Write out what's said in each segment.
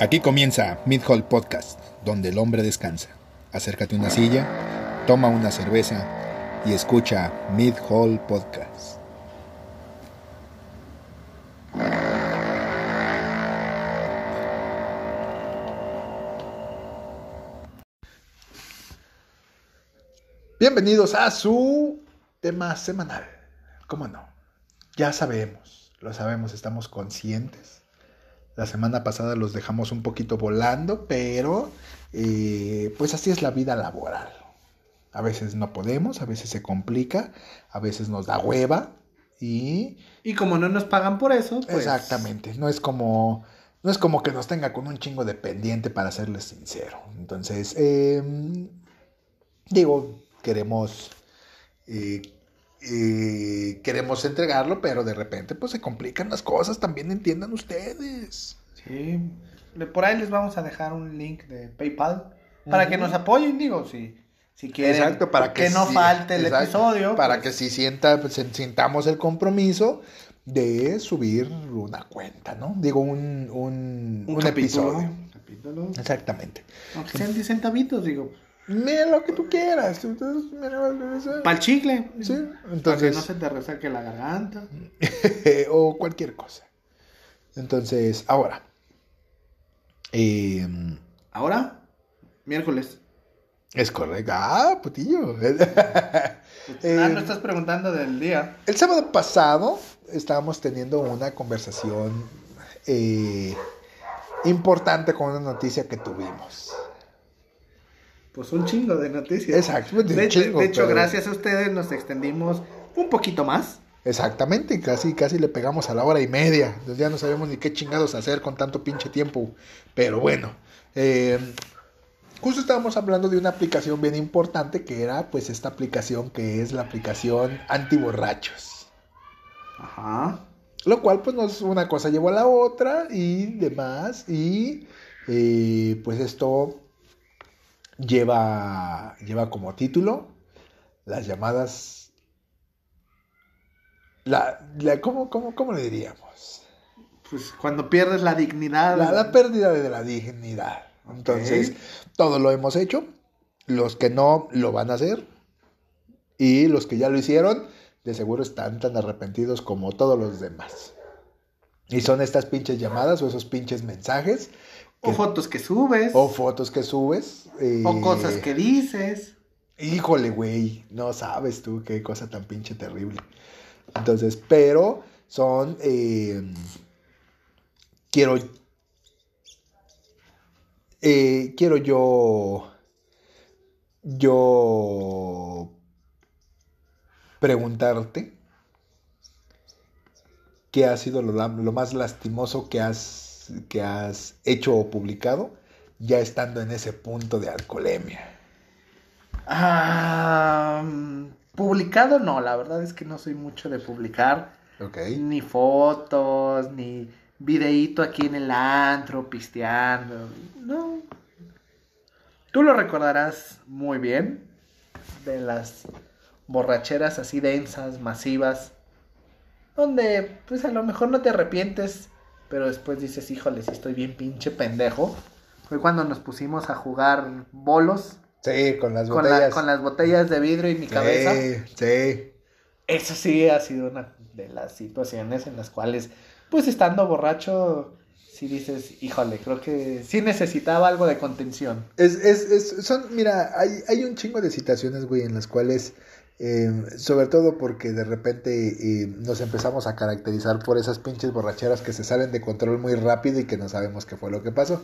Aquí comienza Mid Hall Podcast, donde el hombre descansa. Acércate a una silla, toma una cerveza y escucha Mid Hall Podcast. Bienvenidos a su tema semanal. ¿Cómo no? Ya sabemos, lo sabemos, estamos conscientes. La semana pasada los dejamos un poquito volando, pero eh, pues así es la vida laboral. A veces no podemos, a veces se complica, a veces nos da hueva y... Y como no nos pagan por eso, pues... Exactamente, no es como... No es como que nos tenga con un chingo de pendiente, para serles sincero. Entonces, em, digo, queremos... Eh, eh, queremos entregarlo, pero de repente pues se complican las cosas, también entiendan ustedes. Sí, por ahí les vamos a dejar un link de PayPal para que nos apoyen, digo, si, si quieren Exacto, para que, no sí- falte el exacto, episodio. Para pues, que si sienta, pues, sintamos el compromiso de subir una cuenta, ¿no? Digo, un, un, un capítulo, episodio. un capítulo. Exactamente. Aunque sean 10 centavitos, digo, Mira lo que tú quieras. Entonces, mira, para el chicle. Sí, Para que entonces. no se te resaque la garganta. o cualquier cosa. Entonces, ahora. em, Ahora, miércoles. es correcto. Ah, putillo. ah, Eh, no estás preguntando del día. El sábado pasado estábamos teniendo una conversación eh, importante con una noticia que tuvimos. Pues un chingo de noticias. Exacto, pues, de hecho- chingo, de hecho, pero- gracias a ustedes nos extendimos un poquito más. Exactamente, casi, casi le pegamos a la hora y media. Entonces ya no sabemos ni qué chingados hacer con tanto pinche tiempo. Pero bueno, eh, justo estábamos hablando de una aplicación bien importante que era pues esta aplicación que es la aplicación antiborrachos. Ajá. Lo cual, pues, nos, una cosa llevó a la otra y demás. Y eh, pues esto lleva, lleva como título las llamadas. La, la- ¿cómo, cómo, cómo le diríamos? Pues cuando pierdes la dignidad. La, la pérdida de la dignidad. Entonces, todo lo hemos hecho. Los que no lo van a hacer. Y los que ya lo hicieron, de seguro están tan arrepentidos como todos los demás. Y son estas pinches llamadas o esos pinches mensajes O fotos que subes. o fotos que subes. eh, o cosas que dices. Híjole, güey, no sabes tú qué cosa tan pinche terrible. Entonces, pero son, eh, quiero, eh, quiero yo, yo preguntarte qué ha sido lo, más lastimoso que has, que has hecho o publicado ya estando en ese punto de alcoholemia. Ah, publicado no, la verdad es que no soy mucho de publicar. Ni fotos, ni videíto aquí en el antro, pisteando. No. Tú lo recordarás muy bien. De las borracheras así densas, masivas. Donde, pues a lo mejor no te arrepientes. Pero después dices, híjole, si estoy bien pinche pendejo. Fue cuando nos pusimos a jugar bolos. Sí, con las Con, la- botellas. con las botellas de vidrio y mi cabeza. Sí, sí. Eso sí ha sido una de las situaciones en las cuales, pues estando borracho, sí dices, híjole, creo que sí necesitaba algo de contención. Es, es, es, son, mira, hay, hay un chingo de situaciones, güey, en las cuales, eh, sobre todo porque de repente eh, nos empezamos a caracterizar por esas pinches borracheras que se salen de control muy rápido y que no sabemos qué fue lo que pasó.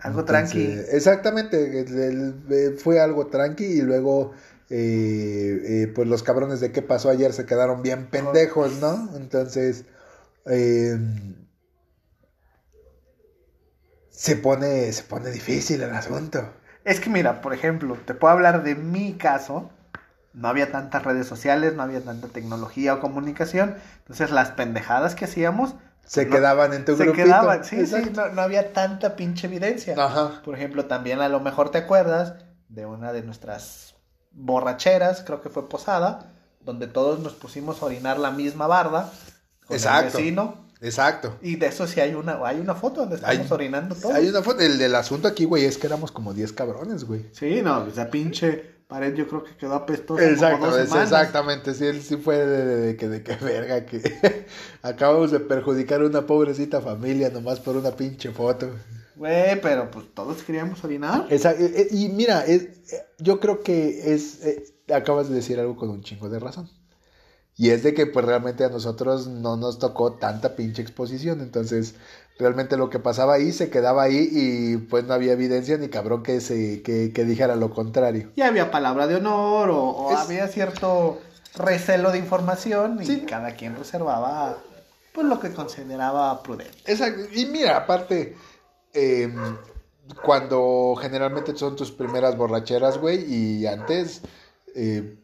Algo Entonces, tranqui. Exactamente, el- el- eh, fue algo tranqui y luego, eh, pues los cabrones de qué pasó ayer se quedaron bien pendejos, ¿no? Entonces, eh, se pone, se pone difícil el asunto. Es que mira, por ejemplo, te puedo hablar de mi caso. No había tantas redes sociales, no había tanta tecnología o comunicación. Entonces las pendejadas que hacíamos Se no- quedaban en tu se grupito. quedaban. Sí, sí, no, no había tanta pinche evidencia. Ajá. Por ejemplo, también a lo mejor te acuerdas de una de nuestras borracheras, creo que fue Posada, donde todos nos pusimos a orinar la misma barda con Exacto. el vecino. Exacto. Y de eso sí hay una, hay una foto donde estamos Hay- orinando todos. Hay una foto. El del asunto aquí, güey, es que éramos como 10 cabrones, güey. Sí, no, esa pinche pared yo creo que quedó como Exacto, dos semanas. exactamente, sí, él sí fue de, de- de que de que verga que acabamos de perjudicar a una pobrecita familia nomás por una pinche foto. Güey, pero pues todos queríamos orinar. Esa- eh, eh, y mira, es- eh, yo creo que es eh, acabas de decir algo con un chingo de razón. Y es de que pues realmente a nosotros no nos tocó tanta pinche exposición, entonces realmente lo que pasaba ahí se quedaba ahí y pues no había evidencia ni cabrón que se que, que dijera lo contrario. Y había palabra de honor o, o Es- había cierto recelo de información y Sí. cada quien reservaba pues lo que consideraba prudente. Exacto. Y mira, aparte, eh, cuando generalmente son tus primeras borracheras, güey, y antes eh,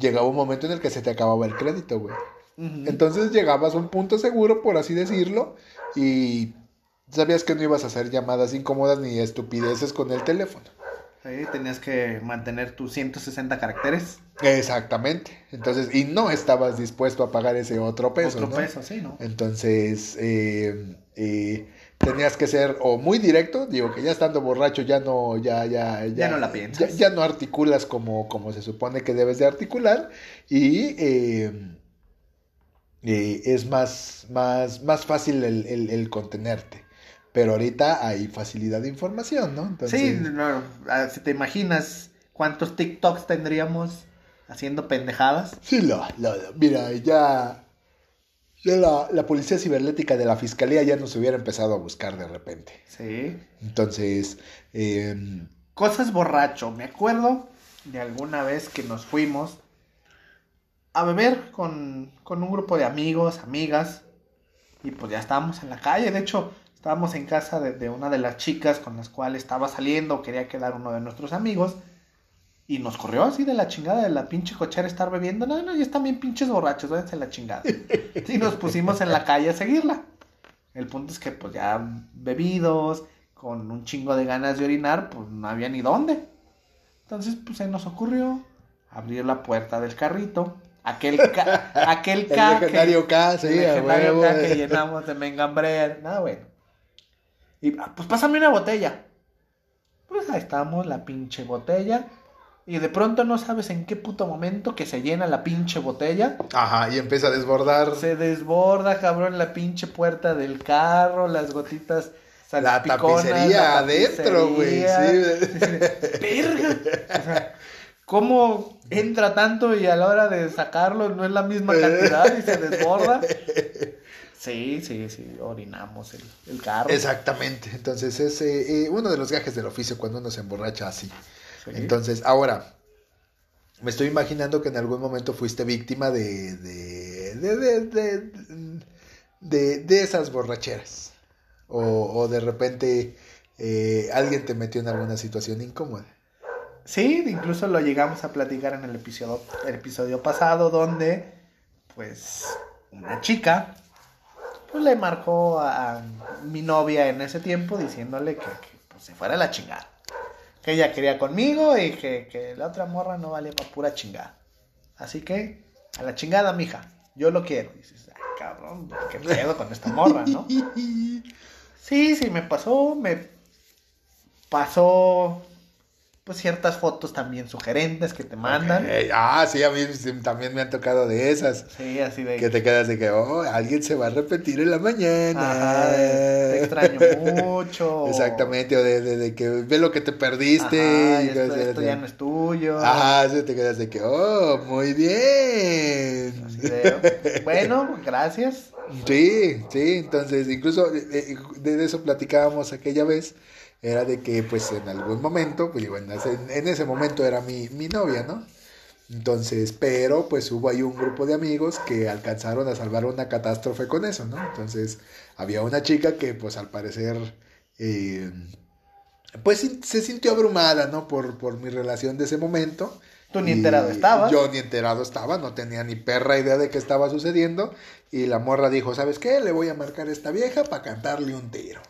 llegaba un momento en el que se te acababa el crédito, güey. Entonces llegabas a un punto seguro, por así decirlo, y sabías que no ibas a hacer llamadas incómodas ni estupideces con el teléfono. Sí, tenías que mantener tus 160 caracteres. Exactamente. Entonces, y no estabas dispuesto a pagar ese otro peso. Otro ¿no? peso, sí, ¿no? Entonces, eh, eh, tenías que ser o muy directo, digo que ya estando borracho ya no, ya, ya, Ya no la piensas. Ya, ya no articulas como, como se supone que debes de articular y eh, eh, es más, más, más fácil el, el- el contenerte. Pero ahorita hay facilidad de información, ¿no? Entonces, Sí, no, si te imaginas cuántos TikToks tendríamos haciendo pendejadas. Sí, lo, lo- lo- mira, ya, ya la, la policía cibernética de la fiscalía ya nos hubiera empezado a buscar de repente. Sí. Entonces, eh, Cosas borracho. Me acuerdo de alguna vez que nos fuimos a beber con, con un grupo de amigos, amigas. Y pues ya estábamos en la calle. De hecho, estábamos en casa de, de una de las chicas con las cuales estaba saliendo. Quería quedar uno de nuestros amigos. Y nos corrió así de la chingada de la pinche cochera estar bebiendo. No, no, ya están bien pinches borrachos, váyanse la chingada. Y nos pusimos en la calle a seguirla. El punto es que pues ya bebidos, con un chingo de ganas de orinar, pues no había ni dónde. Entonces pues se nos ocurrió abrir la puerta del carrito. Aquel ca aquel el ca que- legendario K, sí, el legendario huevo. que llenamos de mengambre. Nada bueno. Y ah, pues pásame una botella. Pues ahí estamos, la pinche botella. Y de pronto no sabes en qué puto momento que se llena la pinche botella. Ajá, y empieza a desbordar Se desborda, cabrón, la pinche puerta del carro, las gotitas la tapicería la adentro, güey. Sí. O sea, ¿cómo entra tanto y a la hora de sacarlo no es la misma cantidad y se desborda? Sí, sí, sí, orinamos el, el carro. Exactamente. Entonces, es eh, eh, uno de los gajes del oficio cuando uno se emborracha así. Sí. Entonces, ahora, me estoy imaginando que en algún momento fuiste víctima de. de. de. de. de, esas borracheras. O, o de repente eh, alguien te metió en alguna situación incómoda. Sí, incluso lo llegamos a platicar en el episodio, el episodio pasado donde, pues, una chica, pues le marcó a, a mi novia en ese tiempo diciéndole que, que, pues, se fuera a la chingada. Que ella quería conmigo y que, que la otra morra no valía para pura chingada. Así que, a la chingada, mija, yo lo quiero. Y dices, ay, cabrón, qué pedo con esta morra, ¿no? Sí, sí, me pasó, me pasó pues ciertas fotos también sugerentes que te mandan. Ah, sí, a mí también me han tocado de esas. Sí, así de Que te quedas de que, oh, alguien se va a repetir en la mañana. Ajá, te extraño mucho. Exactamente, o de, de- de que ve lo que te perdiste. Ajá, y esto, esto ya no es tuyo. Ajá, sí, te quedas de que, oh, muy bien. Así de, bueno, gracias. Sí, sí, entonces incluso eh, eh, de eso platicábamos aquella vez, era de que pues en algún momento, pues digo, en ese, en ese momento era mi, mi novia, ¿no? Entonces, pero pues hubo ahí un grupo de amigos que alcanzaron a salvar una catástrofe con eso, ¿no? Entonces, había una chica que pues al parecer, eh, pues se sintió abrumada, ¿no? Por, por mi relación de ese momento. Tú ni enterado estabas. Yo ni enterado estaba, no tenía ni perra idea de qué estaba sucediendo. Y la morra dijo, ¿sabes qué? Le voy a marcar a esta vieja para cantarle un tiro.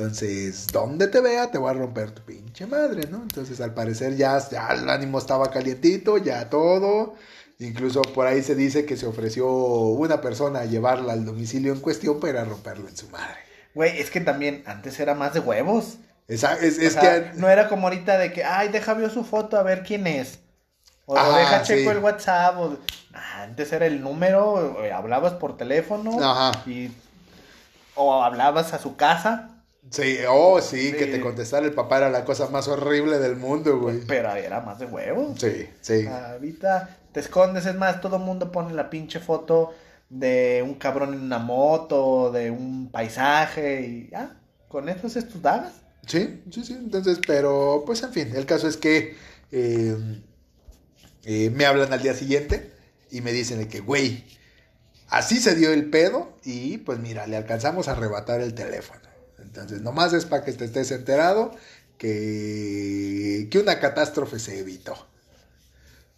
Entonces, donde te vea, te voy a romper tu pinche madre, ¿no? Entonces, al parecer ya, ya el ánimo estaba calientito, ya todo. Incluso por ahí se dice que se ofreció una persona a llevarla al domicilio en cuestión para romperlo en su madre. Güey, es que también antes era más de huevos. Esa- es es sea, que... no era como ahorita de que, ay, deja veo su foto a ver quién es. O deja checo sí. el WhatsApp. o- Ah, antes era el número, o hablabas por teléfono. Ajá. Y... O hablabas a su casa, Sí, oh, sí, que te contestara el papá era la cosa más horrible del mundo, güey. pero era más de huevos. Sí, sí. Ahorita te escondes, es más, todo el mundo pone la pinche foto de un cabrón en una moto, de un paisaje y ya, con eso haces tus dagas. Sí, sí, sí. Entonces, pero, pues, en fin, el caso es que eh, eh, me hablan al día siguiente y me dicen de que, güey, así se dio el pedo y, pues, mira, le alcanzamos a arrebatar el teléfono. Entonces, nomás es para que te estés enterado que, que una catástrofe se evitó.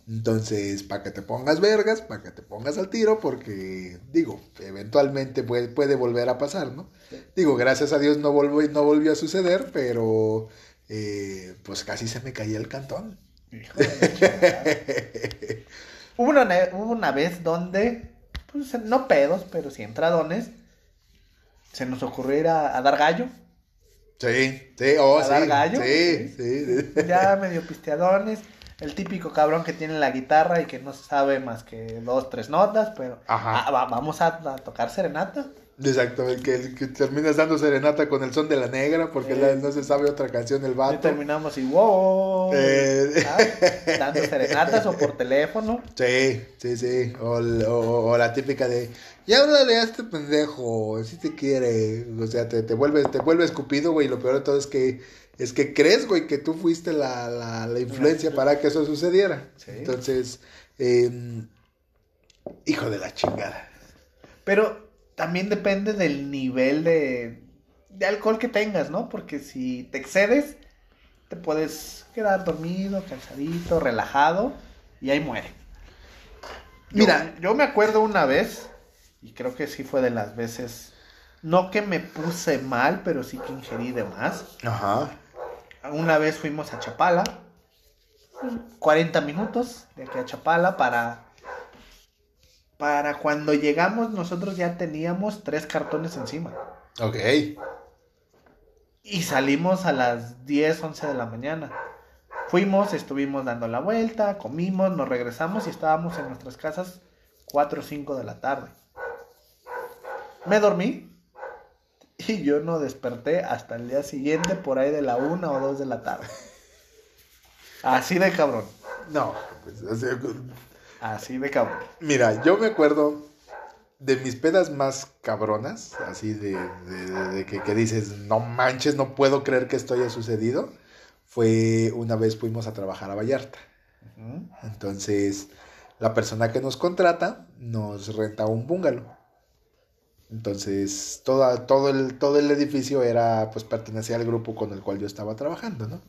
Entonces, para que te pongas vergas, para que te pongas al tiro, porque, digo, eventualmente puede, puede volver a pasar, ¿no? Digo, gracias a Dios no volvió, no volvió a suceder, pero eh, pues casi se me caía el cantón. Hijo de hubo, una, hubo una vez donde, pues no pedos, pero sí entradones, se nos ocurrió ir a, a dar gallo. Sí, sí, oh, ¿A sí, dar gallo? sí, sí, Ya medio pisteadones. El típico cabrón que tiene la guitarra y que no sabe más que dos, tres notas, pero ah, va- vamos a, a tocar serenata. Exacto, el que, el que terminas dando serenata con el son de la negra porque Eh. la- no se sabe otra canción el Y vato. terminamos y wow. Eh. ¿ah? Dando serenatas o por teléfono. Sí, sí, sí. O, o- o la típica de, ya háblale a este pendejo, si te quiere. O sea, te, te vuelve, te vuelve escupido, güey. y Lo peor de todo es que, es que crees, güey, que tú fuiste la, la, la influencia para que eso sucediera. Sí. Entonces, eh, hijo de la chingada. Pero también depende del nivel de, de alcohol que tengas, ¿no? Porque si te excedes, te puedes quedar dormido, cansadito, relajado y ahí muere. Mira. yo, yo me acuerdo una vez, y creo que sí fue de las veces, no que me puse mal, pero sí que ingerí de más. Ajá. Una vez fuimos a Chapala, 40 minutos de aquí a Chapala para... Para cuando llegamos nosotros ya teníamos tres cartones encima. Ok. Y salimos a las 10, 11 de la mañana. Fuimos, estuvimos dando la vuelta, comimos, nos regresamos y estábamos en nuestras casas 4 o 5 de la tarde. Me dormí y yo no desperté hasta el día siguiente por ahí de la 1 o 2 de la tarde. Así de cabrón. No, pues, Así de cabrón. Mira, yo me acuerdo de mis pedas más cabronas, así de, de- de- de que, que dices, no manches, no puedo creer que esto haya sucedido. Fue una vez fuimos a trabajar a Vallarta. Entonces, la persona que nos contrata nos renta un bungalow. Entonces, toda, todo, el, todo el edificio era, pues pertenecía al grupo con el cual yo estaba trabajando, ¿no?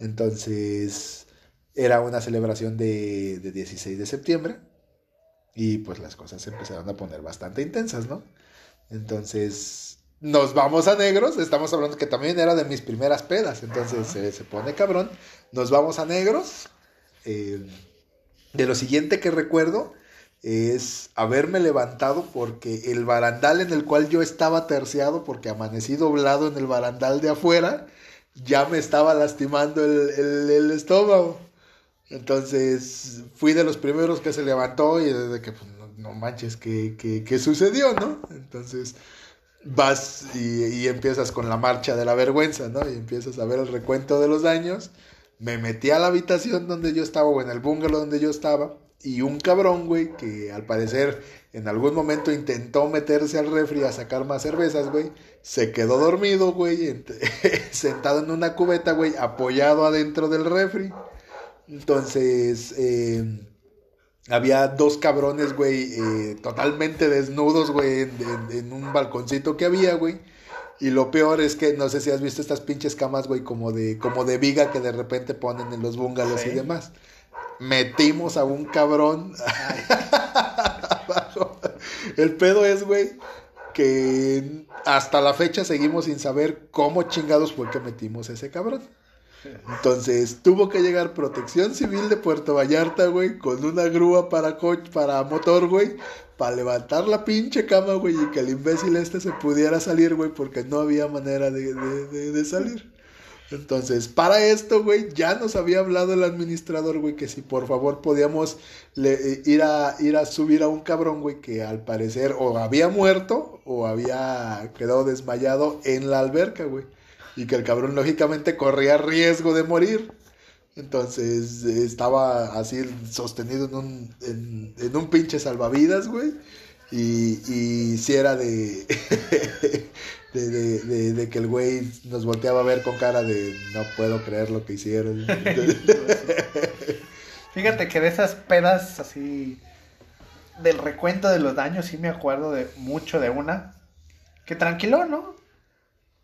Entonces, era una celebración de, de 16 de septiembre y pues las cosas se empezaron a poner bastante intensas, ¿no? Entonces, nos vamos a negros, estamos hablando que también era de mis primeras pedas, entonces se, se pone cabrón, nos vamos a negros. eh, de lo siguiente que recuerdo es haberme levantado porque el barandal en el cual yo estaba terciado, porque amanecí doblado en el barandal de afuera, ya me estaba lastimando el, el- el estómago. Entonces fui de los primeros que se levantó y desde que, pues, no, manches, ¿qué, qué, qué sucedió, no? Entonces vas y, y empiezas con la marcha de la vergüenza, ¿no? Y empiezas a ver el recuento de los daños. Me metí a la habitación donde yo estaba o en el bungalow donde yo estaba. Y un cabrón, güey, que al parecer en algún momento intentó meterse al refri a sacar más cervezas, güey. Se quedó dormido, güey, ent- sentado en una cubeta, güey, apoyado adentro del refri. Entonces, eh, había dos cabrones, güey, eh, totalmente desnudos, güey, en, en- en un balconcito que había, güey. Y lo peor es que no sé si has visto estas pinches camas, güey, como de, como de viga que de repente ponen en los bungalows y demás. Metimos a un cabrón abajo. El pedo es, güey, que hasta la fecha seguimos sin saber cómo chingados fue que metimos a ese cabrón. Entonces tuvo que llegar Protección Civil de Puerto Vallarta, güey, con una grúa para, coche, para motor, güey, para levantar la pinche cama, güey, y que el imbécil este se pudiera salir, güey, porque no había manera de, de, salir. Entonces, para esto, güey, ya nos había hablado el administrador, güey, que si por favor podíamos le, ir, a, ir a subir a un cabrón, güey, que al parecer o había muerto o había quedado desmayado en la alberca, güey y que el cabrón lógicamente corría riesgo de morir. Entonces estaba así sostenido en un, en, un pinche salvavidas, güey. Y, y si era de, de, de, que el güey nos volteaba a ver con cara de no puedo creer lo que hicieron. Fíjate que de esas pedas así del recuento de los daños sí me acuerdo de mucho de una. Que tranquilo, ¿no?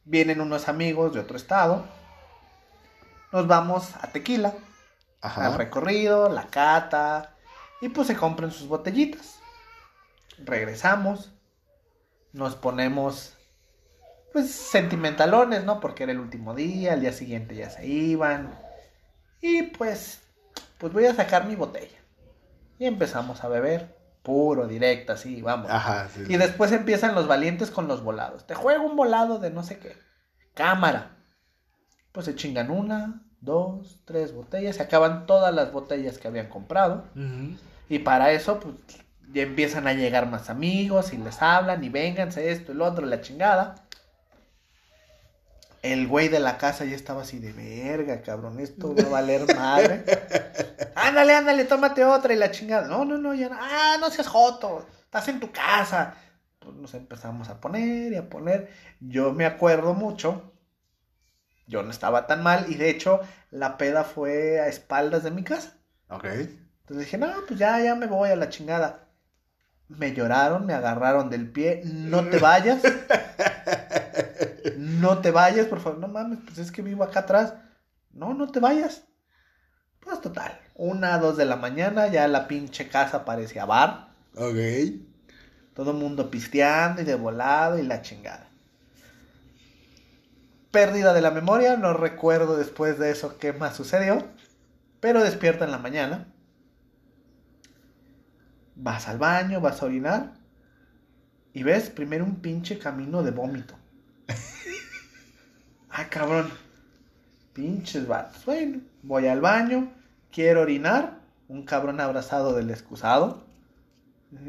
Vienen unos amigos de otro estado. Nos vamos a Tequila. Al recorrido, la cata. Y pues se compran sus botellitas. Regresamos. Nos ponemos pues sentimentalones, ¿no? Porque era el último día, el día siguiente ya se iban. Y pues, pues voy a sacar mi botella. Y empezamos a beber puro, directo, así, vamos. Ajá, sí. Y después empiezan los valientes con los volados. Te juego un volado de no sé qué. Cámara. Pues se chingan una, dos, tres botellas. Se acaban todas las botellas que habían comprado. Y para eso, pues, ya empiezan a llegar más amigos y les hablan y vénganse esto y lo otro, la chingada. El güey de la casa ya estaba así de verga, cabrón, esto va a valer madre. ándale, ándale, tómate otra y la chingada. No, no, no, ya no. Ah, no seas joto, estás en tu casa. Pues nos empezamos a poner y a poner. Yo me acuerdo mucho, yo no estaba tan mal y de hecho la peda fue a espaldas de mi casa. Ok. Entonces dije, no, pues ya, ya me voy a la chingada. Me lloraron, me agarraron del pie, no te vayas. no te vayas, por favor. No mames, pues es que vivo acá atrás. No, no te vayas. Pues total. Una, dos de la mañana, ya la pinche casa parecía bar. Ok. Todo el mundo pisteando y de volado y la chingada. Pérdida de la memoria, no recuerdo después de eso qué más sucedió. Pero despierta en la mañana. Vas al baño, vas a orinar. Y ves primero un pinche camino de vómito. Ah, cabrón. Pinches vatos. Bueno, voy al baño, quiero orinar. Un cabrón abrazado del excusado.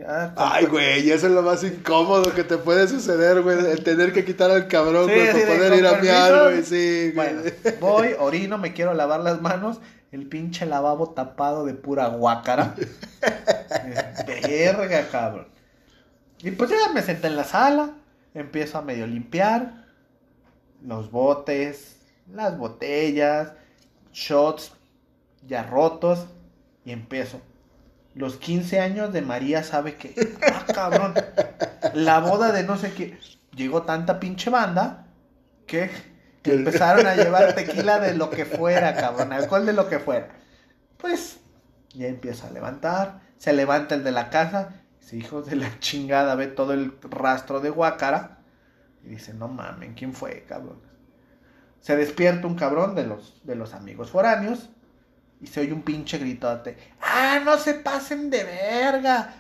Ah, Ay, güey, eso es lo más incómodo que te puede suceder, güey. El tener que quitar al cabrón, güey, para poder ir a miar, güey. Sí, bueno, voy, orino, me quiero lavar las manos. El pinche lavabo tapado de pura guácara. Verga, cabrón. Y pues ya me senté en la sala. Empiezo a medio limpiar los botes, las botellas, shots ya rotos. Y empiezo. Los 15 años de María sabe que. Ah, cabrón. La boda de no sé qué. Llegó tanta pinche banda que, empezaron a llevar tequila de lo que fuera, cabrón. Alcohol de lo que fuera. Pues ya empieza a levantar. Se levanta el de la casa. Dice, hijo de la chingada, ve todo el rastro de guácara. Y dice, no mames, ¿quién fue, cabrón? Se despierta un cabrón de los, de los amigos foráneos y se oye un pinche gritote. ¡Ah, no se pasen de verga!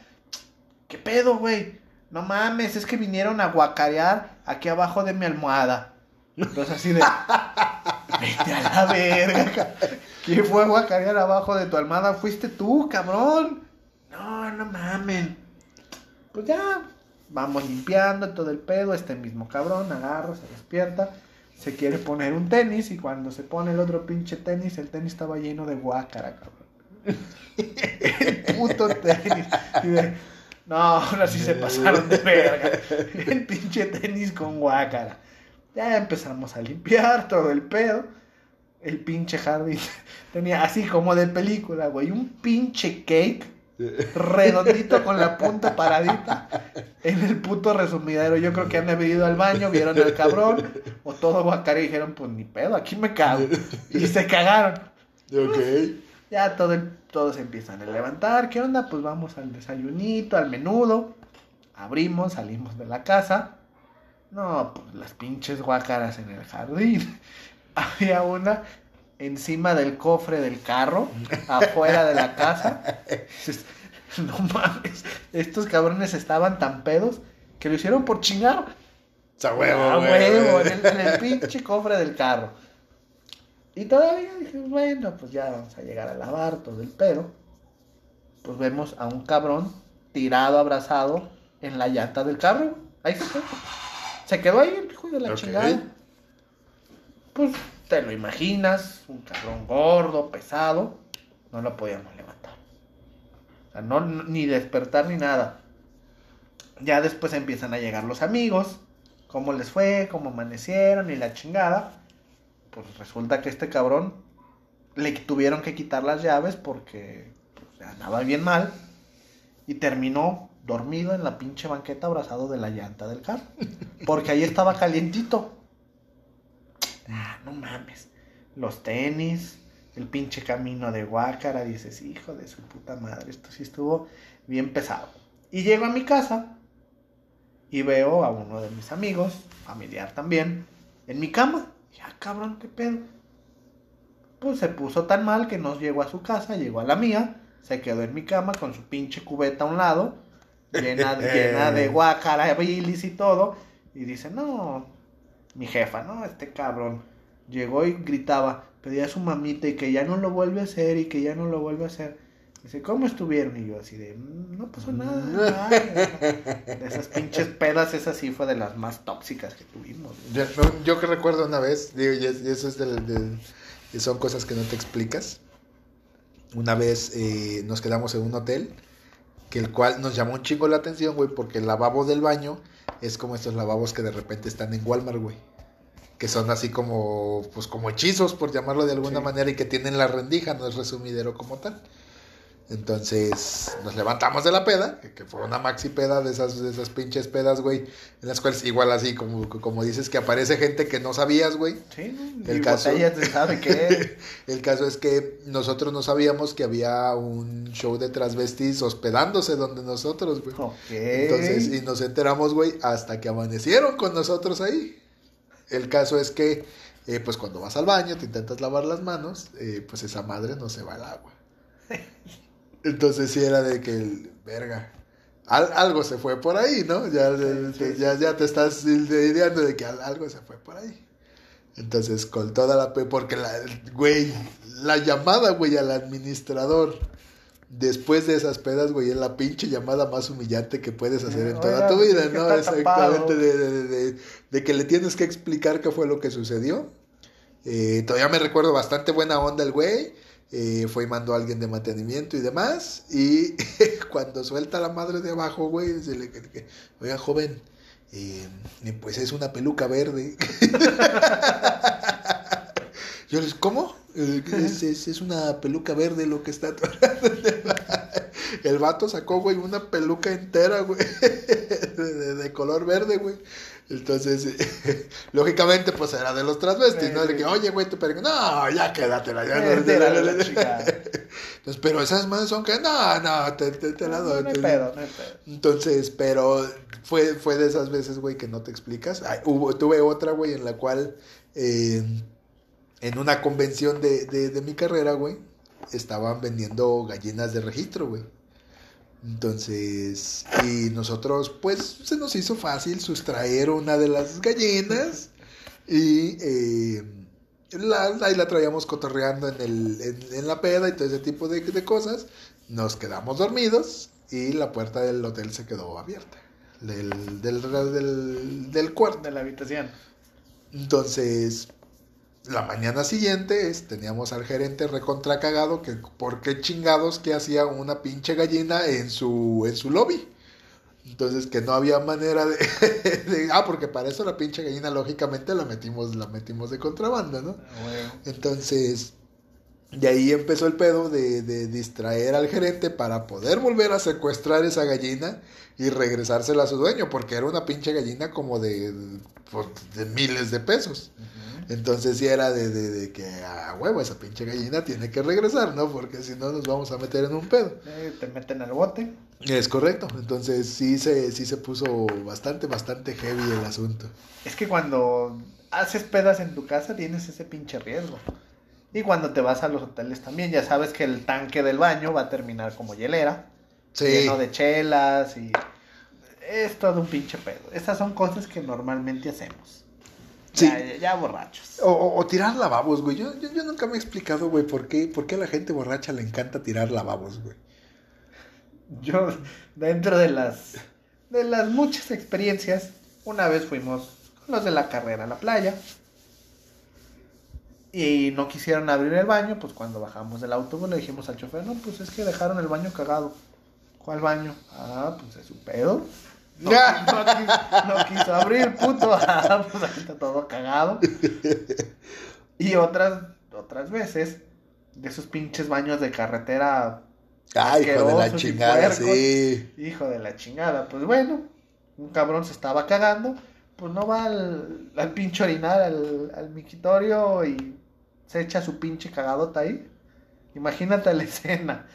¿Qué pedo, güey? No mames, es que vinieron a guacarear aquí abajo de mi almohada. Entonces así de... Vete a la verga. ¿Quién fue a guacarear abajo de tu almohada? Fuiste tú, cabrón. No, no mames. Pues ya, vamos limpiando todo el pedo. Este mismo cabrón agarra, se despierta se quiere poner un tenis y cuando se pone el otro pinche tenis, el tenis estaba lleno de guácara, cabrón. el puto tenis. no, ahora sí se pasaron de verga. El pinche tenis con guácara. Ya empezamos a limpiar todo el pedo. El pinche jardín tenía así como de película, güey, un pinche cake redondito con la punta paradita en el puto resumidero. Yo creo que han ido al baño, vieron al cabrón, o todo guacara y dijeron, pues ni pedo, aquí me cago. Y se cagaron. Ok. Ya todo todos empiezan a levantar. ¿Qué onda? Pues vamos al desayunito, al menudo. Abrimos, salimos de la casa. No, pues las pinches guacaras en el jardín. Había una encima del cofre del carro, afuera de la casa. No mames, estos cabrones estaban tan pedos que lo hicieron por chingar. A huevo, A güey. huevo, en el, en el pinche cofre del carro. Y todavía dije, bueno, pues ya vamos a llegar a lavar todo el pedo. Pues vemos a un cabrón tirado, abrazado en la llanta del carro. Ahí se quedó. Se quedó ahí el hijo de la chingada. Pues te lo imaginas, un cabrón gordo, pesado. No lo podíamos levantar. O sea, ni despertar ni nada. Ya después empiezan a llegar los amigos. ¿Cómo les fue? ¿Cómo amanecieron? Y la chingada. Pues resulta que este cabrón le tuvieron que quitar las llaves porque pues, andaba bien mal. Y terminó dormido en la pinche banqueta abrazado de la llanta del carro. Porque ahí estaba calientito. Ah, no mames. Los tenis, el pinche camino de Guácara. Dices, hijo de su puta madre, esto sí estuvo bien pesado. Y llego a mi casa y veo a uno de mis amigos, familiar también, en mi cama. Ya, cabrón, qué pedo. Pues se puso tan mal que no llegó a su casa, llegó a la mía, se quedó en mi cama con su pinche cubeta a un lado, llena, llena de guácara, bilis y todo. Y dice, no, mi jefa, no, este cabrón. Llegó y gritaba, pedía a su mamita y que ya no lo vuelve a hacer y que ya no lo vuelve a hacer. Dice, ¿cómo estuvieron? Y yo así de, "Mm, no pasó nada. ay". De esas pinches pedas, esa sí fue de las más tóxicas que tuvimos. Yo, que recuerdo una vez, digo, y es- y eso es y son cosas que no te explicas. Una vez eh, nos quedamos en un hotel, que el cual nos llamó un chingo la atención, güey, porque el lavabo del baño es como estos lavabos que de repente están en Walmart, güey. Que son así como, pues como hechizos, por llamarlo de alguna Sí. manera, y que tienen la rendija, no es resumidero como tal. Entonces nos levantamos de la peda, que, que fue una maxi peda de esas, de esas pinches pedas, güey, en las cuales igual así como, como dices que aparece gente que no sabías, güey. Sí. El caso- de sabe qué. El caso es que nosotros no sabíamos que había un show de transvestis hospedándose donde nosotros, güey. ok. Entonces, y nos enteramos, güey, hasta que amanecieron con nosotros ahí. El caso es que, eh, pues cuando vas al baño, te intentas lavar las manos, eh, pues esa madre no se va al agua. Entonces sí era de que, el, verga, al- algo se fue por ahí, ¿no? Ya, Sí, sí, ya, ya te estás ideando de que al- algo se fue por ahí. Entonces, con toda la... Porque, la, güey, la llamada, güey, al administrador después de esas pedas, güey, es la pinche llamada más humillante que puedes hacer en toda Oiga, tu vida, ¿por qué ¿no? Exactamente, de, de- de- de- que le tienes que explicar qué fue lo que sucedió. Eh, todavía me recuerdo bastante buena onda el güey. eh, fue y mandó a alguien de mantenimiento y demás. Y cuando suelta la madre de abajo, güey, se le oiga, joven, eh, pues es una peluca verde. Yo les, ¿cómo? Eh, Es, es, es una peluca verde lo que está. El vato sacó, güey, una peluca entera, güey, de, de- de color verde, güey. Entonces, lógicamente, pues era de los transvestis, ¿no? De que, oye, güey, tu peluca, no, ya quédatela, ya. No, tírale la chica. Entonces, pero esas más son que, no, no, te, te, te la No, doy. no hay pedo, no hay pedo. entonces, pero fue, fue de esas veces, güey, que no te explicas. Ay, hubo, tuve otra, güey, en la cual, eh, en una convención de, de, de mi carrera, güey, estaban vendiendo gallinas de registro, güey. Entonces, y nosotros, pues, se nos hizo fácil sustraer una de las gallinas y eh, la, ahí la traíamos cotorreando en, el, en, en la peda y todo ese tipo de, de cosas. Nos quedamos dormidos y la puerta del hotel se quedó abierta. Del, del, del, del cuarto. De la habitación. Entonces, la mañana siguiente es- teníamos al gerente recontra cagado que por qué chingados que hacía una pinche gallina en su, en su lobby. Entonces que no había manera de, de- ah, porque para eso la pinche gallina lógicamente la metimos, la metimos de contrabando, ¿no? Entonces, de ahí empezó el pedo de, de distraer al gerente para poder volver a secuestrar esa gallina y regresársela a su dueño, porque era una pinche gallina como de, pues, de miles de pesos. Entonces sí era de, de, de que a huevo esa pinche gallina tiene que regresar, ¿no? Porque si no nos vamos a meter en un pedo. Eh, te meten al bote. Es correcto. Entonces sí se, sí se puso bastante, bastante heavy el asunto. Es que cuando haces pedas en tu casa tienes ese pinche riesgo. Y cuando te vas a los hoteles también, ya sabes que el tanque del baño va a terminar como hielera. Sí. Lleno de chelas y... Es todo un pinche pedo. Estas son cosas que normalmente hacemos. Sí. Ya, ya- borrachos. O, o- o tirar lavabos, güey. Yo, yo, yo nunca me he explicado, güey, por qué, por qué a la gente borracha le encanta tirar lavabos, güey. Yo, dentro de las, de las muchas experiencias, una vez fuimos con los de la carrera a la playa. Y no quisieron abrir el baño, pues cuando bajamos del autobús le dijimos al chofer, no, pues es que dejaron el baño cagado. ¿Cuál baño? Ah, pues es su pedo. No, no quiso, no quiso abrir, puto. Ah, pues ahí está todo cagado. Y otras, otras veces, de esos pinches baños de carretera Ay, hijo de la chingada, puercos. sí. Hijo de la chingada. Pues bueno, un cabrón se estaba cagando. Pues no va al, al pinche orinar al, al miquitorio y se echa su pinche cagadota ahí. Imagínate la escena.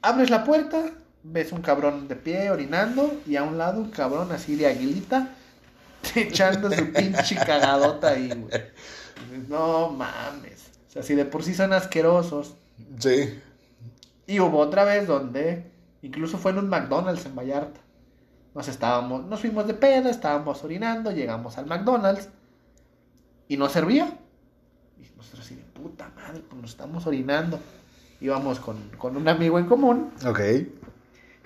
Abres la puerta, ves un cabrón de pie orinando y a un lado un cabrón así de aguilita echando su pinche cagadota ahí, güey. No mames. O sea, si de por sí son asquerosos. Sí. Y hubo otra vez donde, incluso fue en un McDonald's en Vallarta. Nos estábamos, nos fuimos de peda, estábamos orinando, llegamos al McDonald's y no servía. Y nosotros así de puta madre, pues nos estamos orinando. Íbamos con, con un amigo en común, Ok.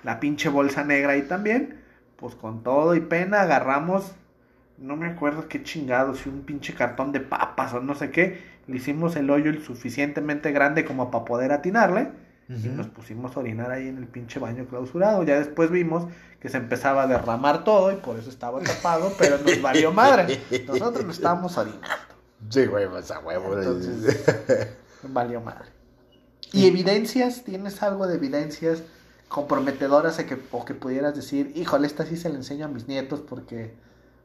la pinche bolsa negra ahí también. Pues con todo y pena agarramos, no me acuerdo qué chingado, si un pinche cartón de papas o no sé qué. Le hicimos el hoyo el suficientemente grande como para poder atinarle. Y nos pusimos a orinar ahí en el pinche baño clausurado. Ya después vimos que se empezaba a derramar todo y por eso estaba tapado, pero nos valió madre. Nosotros lo estábamos orinando. Sí, güey, pues a huevo. Entonces, valió madre. ¿Y evidencias? ¿Tienes algo de evidencias comprometedoras de que, o que pudieras decir, híjole, esta sí se la enseño a mis nietos porque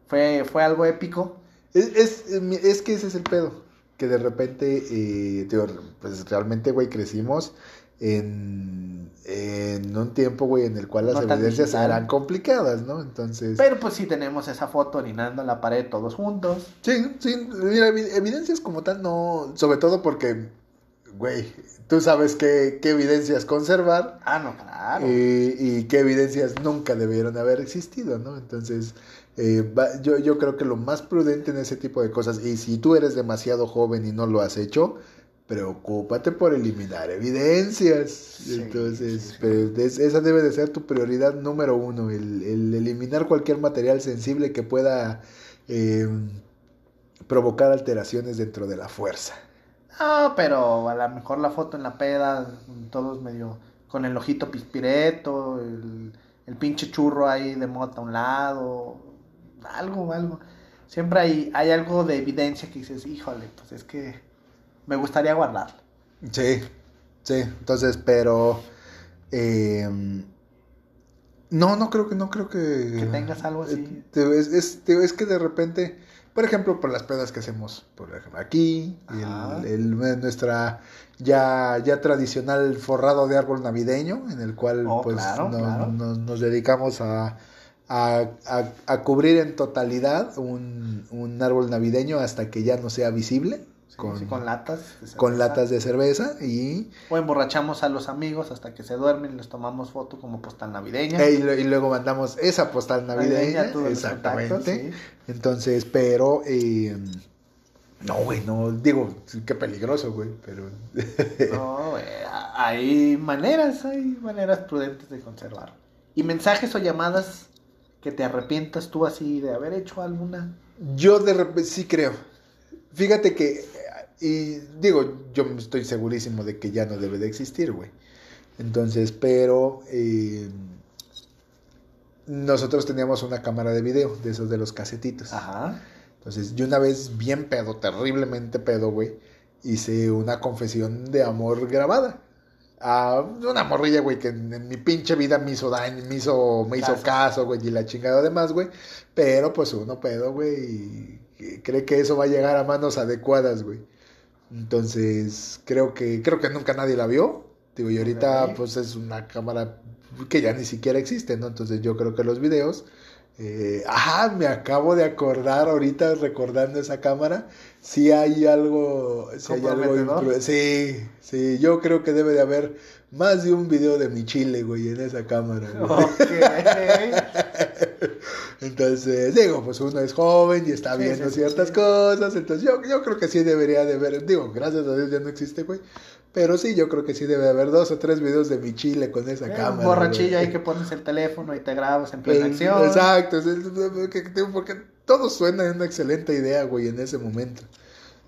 fue, fue algo épico? Es, es, es que ese es el pedo. Que de repente, eh, pues realmente, güey, crecimos en, en un tiempo, güey, en el cual las No evidencias eran complicadas, ¿no? Entonces... Pero pues sí tenemos esa foto orinando en la pared todos juntos. Sí, sí, mira, evi- evidencias como tal no, sobre todo porque, güey, tú sabes qué, qué evidencias conservar Ah, no, claro. y, y qué evidencias nunca debieron haber existido, ¿no? Entonces, eh, va- yo, yo creo que lo más prudente en ese tipo de cosas, y si tú eres demasiado joven y no lo has hecho, preocúpate por eliminar evidencias. Sí, Entonces, sí, sí. pero es- esa debe de ser tu prioridad número uno, el, el eliminar cualquier material sensible que pueda eh, provocar alteraciones dentro de la fuerza. Ah, pero a lo mejor la foto en la peda, todos medio con el ojito pispireto, el, el pinche churro ahí de mota a un lado, algo, algo. Siempre hay, hay algo de evidencia que dices, híjole, pues es que me gustaría guardarlo. Sí, sí, entonces, pero... eh, no, no creo que, no creo que... Que tengas algo así. Eh, te- es, es- es que de repente, por ejemplo, por las pedas que hacemos, por ejemplo, aquí, el, el- nuestra ya, ya tradicional forrado de árbol navideño, en el cual Oh, pues claro, no- claro. no- nos dedicamos a, a, a- a cubrir en totalidad un, un árbol navideño hasta que ya no sea visible. Con, sí, con latas. de con cerveza. latas de cerveza y, O emborrachamos a los amigos hasta que se duermen y les tomamos foto como postal navideña. e- y luego mandamos esa postal navideña. exactamente. sí. Entonces, pero eh, no, güey, no, digo, qué peligroso, güey, pero No, güey, hay maneras, hay maneras prudentes de conservar. ¿Y mensajes o llamadas que te arrepientas tú así de haber hecho alguna? yo de repente sí creo. Fíjate que, y digo, yo estoy segurísimo de que ya no debe de existir, güey. Entonces, pero eh, nosotros teníamos una cámara de video, de esos de los casetitos. Ajá. Entonces, yo una vez bien pedo, terriblemente pedo, güey, hice una confesión de amor grabada. A una morrilla, güey, que en, en mi pinche vida me hizo daño, me hizo, me hizo Caso. caso, güey, y la chingada demás, güey. Pero pues uno pedo, güey, y cree que eso va a llegar a manos adecuadas, güey. Entonces, creo que, creo que nunca nadie la vio. Digo, y ahorita, pues es una cámara que ya ni siquiera existe, ¿no? Entonces, yo creo que los videos Eh, ajá, me acabo de acordar ahorita recordando esa cámara. Sí hay algo, sí hay algo impro- Sí, sí, yo creo que debe de haber más de un video de mi chile, güey, en esa cámara. güey. Ok. Entonces, digo, pues uno es joven y está viendo sí, ciertas cosas. Entonces, yo, yo creo que sí debería de haber. Digo, gracias a Dios ya no existe, güey. Pero sí, yo creo que sí debe de haber dos o tres videos de mi chile con esa Un cámara. borrachillo güey. ahí que pones el teléfono y te grabas en plena Eh, acción. Exacto, porque todo suena en una excelente idea, güey, en ese momento.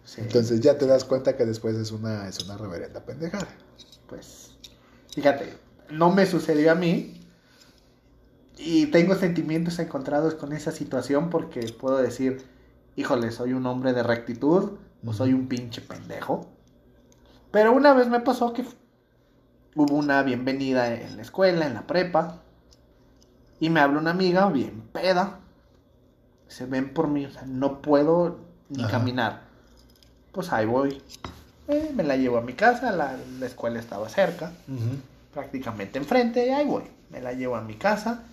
Sí, Entonces ya te das cuenta que después es una, es una reverenda pendejada. pues, fíjate, no me sucedió a mí y tengo sentimientos encontrados con esa situación porque puedo decir, híjole, soy un hombre de rectitud o soy un pinche pendejo. Pero una vez me pasó que hubo una bienvenida en la escuela, en la prepa, y me habla una amiga bien peda. Se ven por mí, o sea, no puedo ni Ajá. caminar. Pues ahí voy. Eh, me la llevo a mi casa, la, la escuela estaba cerca, prácticamente enfrente, y ahí voy. Me la llevo a mi casa,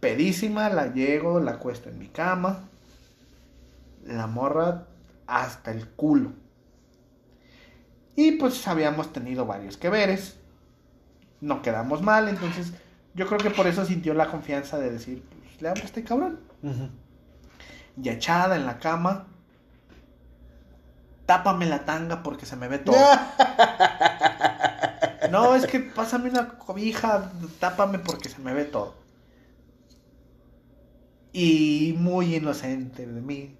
pedísima, la llego, la acuesto en mi cama. La morra hasta el culo. Y pues habíamos tenido varios que veres. No quedamos mal, entonces yo creo que por eso sintió la confianza de decir, pues le hablo a este cabrón. Y echada en la cama, tápame la tanga porque se me ve todo. No, es que pásame una cobija, tápame porque se me ve todo. Y muy inocente de mí,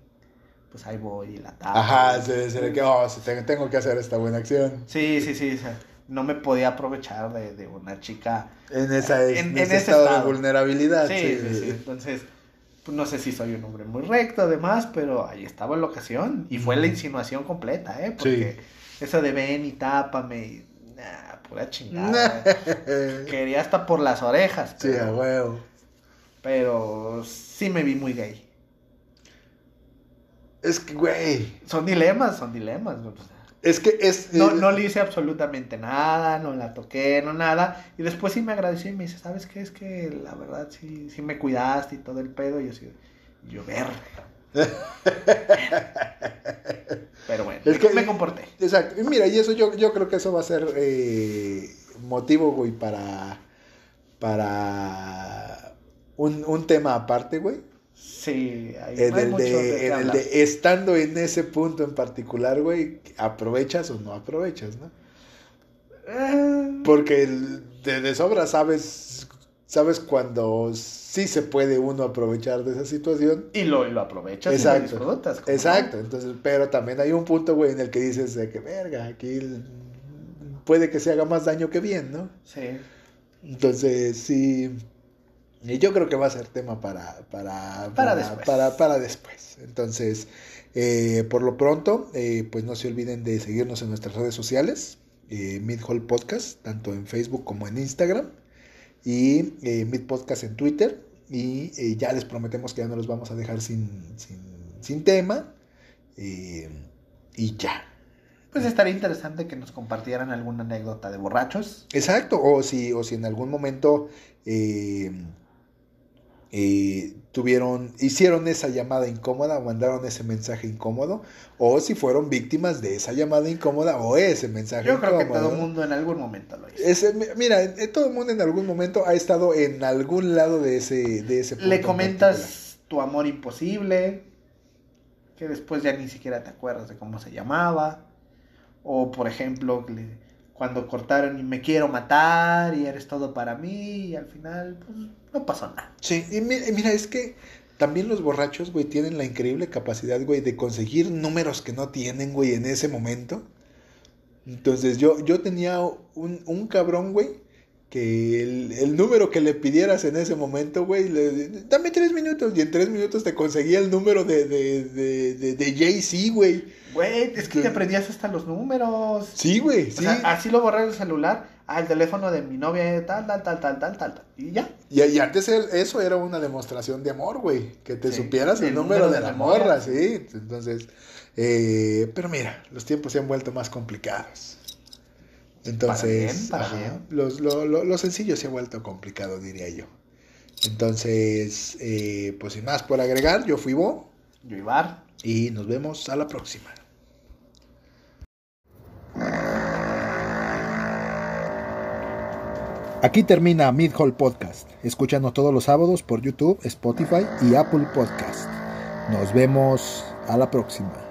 pues ahí voy y la tapo. Ajá, se, se le quedó, oh, tengo, que hacer esta buena acción. Sí, sí, sí. o sea, no me podía aprovechar de, de una chica. En, esa, En- en, en ese ese estado, de vulnerabilidad. Sí, sí, sí. Entonces, pues no sé si soy un hombre muy recto, además, pero ahí estaba la ocasión. Y fue la insinuación completa, ¿eh? Porque eso de ven y tápame, y, nah, pura chingada. Quería hasta por las orejas. Sí, a huevo. pero sí me vi muy gay. Es que, güey. Son dilemas, son dilemas. Es que es. No, eh, no le hice absolutamente nada, no la toqué, no nada. Y después sí me agradeció y me dice, ¿sabes qué? Es que la verdad sí, sí me cuidaste y todo el pedo. Y yo así, yo. Pero bueno, Es que- me comporté. Exacto. Y mira, y eso yo, yo creo que eso va a ser eh, motivo, güey, para. Para. Un, un tema aparte, güey. Sí, hay, En el, mucho de en el de estando en ese punto en particular, güey, aprovechas o no aprovechas, ¿no? Eh, Porque de, de sobra sabes, sabes cuando sí se puede uno aprovechar de esa situación. y lo, y lo aprovechas y Exacto. lo disfrutas. Exacto, entonces, pero también hay un punto, güey, en el que dices de que, verga, aquí puede que se haga más daño que bien, ¿no? Sí. Entonces, sí, y yo creo que va a ser tema para, para, Para después. Para, para después. Entonces, eh, por lo pronto, eh, pues no se olviden de seguirnos en nuestras redes sociales, eh, Mid Hall Podcast, tanto en Facebook como en Instagram, y eh, Mid Podcast en Twitter, y ya les prometemos que ya no los vamos a dejar sin, sin, sin tema, y ya. Pues estaría interesante que nos compartieran alguna anécdota de borrachos. Exacto, o si, o si en algún momento eh, eh, tuvieron, hicieron esa llamada incómoda o mandaron ese mensaje incómodo, o si fueron víctimas de esa llamada incómoda o ese mensaje Yo creo que incómodo. todo el mundo en algún momento lo hizo. Ese- mira, eh, todo el mundo en algún momento ha estado en algún lado de ese, de ese punto Le en comentas tu amor imposible, que después ya ni siquiera te acuerdas de cómo se llamaba. O por ejemplo, le- cuando cortaron y me quiero matar y eres todo para mí y al final pues no pasó nada. Sí, y mi- y mira, es que también los borrachos, güey, tienen la increíble capacidad, güey, de conseguir números que no tienen, güey, en ese momento. Entonces yo, yo tenía un, un cabrón, güey, que el, el número que le pidieras en ese momento, güey, le, dame tres minutos y en tres minutos te conseguía el número de, de, de, de, de Jay-Z, güey. Güey, es que te aprendías hasta los números. Sí, güey, O sí. sea, así lo borré del celular. El teléfono de mi novia, tal, tal, tal, tal, tal, tal. tal. Y ya. Y, y antes el- eso era una demostración de amor, güey. Que te Sí, supieras el, el número, número de de la la morra. morra, sí. Entonces, eh, pero mira, los tiempos se han vuelto más complicados. Entonces, bien, para ajá, bien. Los, lo, lo- lo sencillo se ha vuelto complicado, diría yo. Entonces, eh, pues sin más por agregar, yo fui Bo. Yo Ibar. Y nos vemos a la próxima. Aquí termina Mid Hall Podcast. Escúchanos todos los sábados por YouTube, Spotify y Apple Podcast. Nos vemos a la próxima.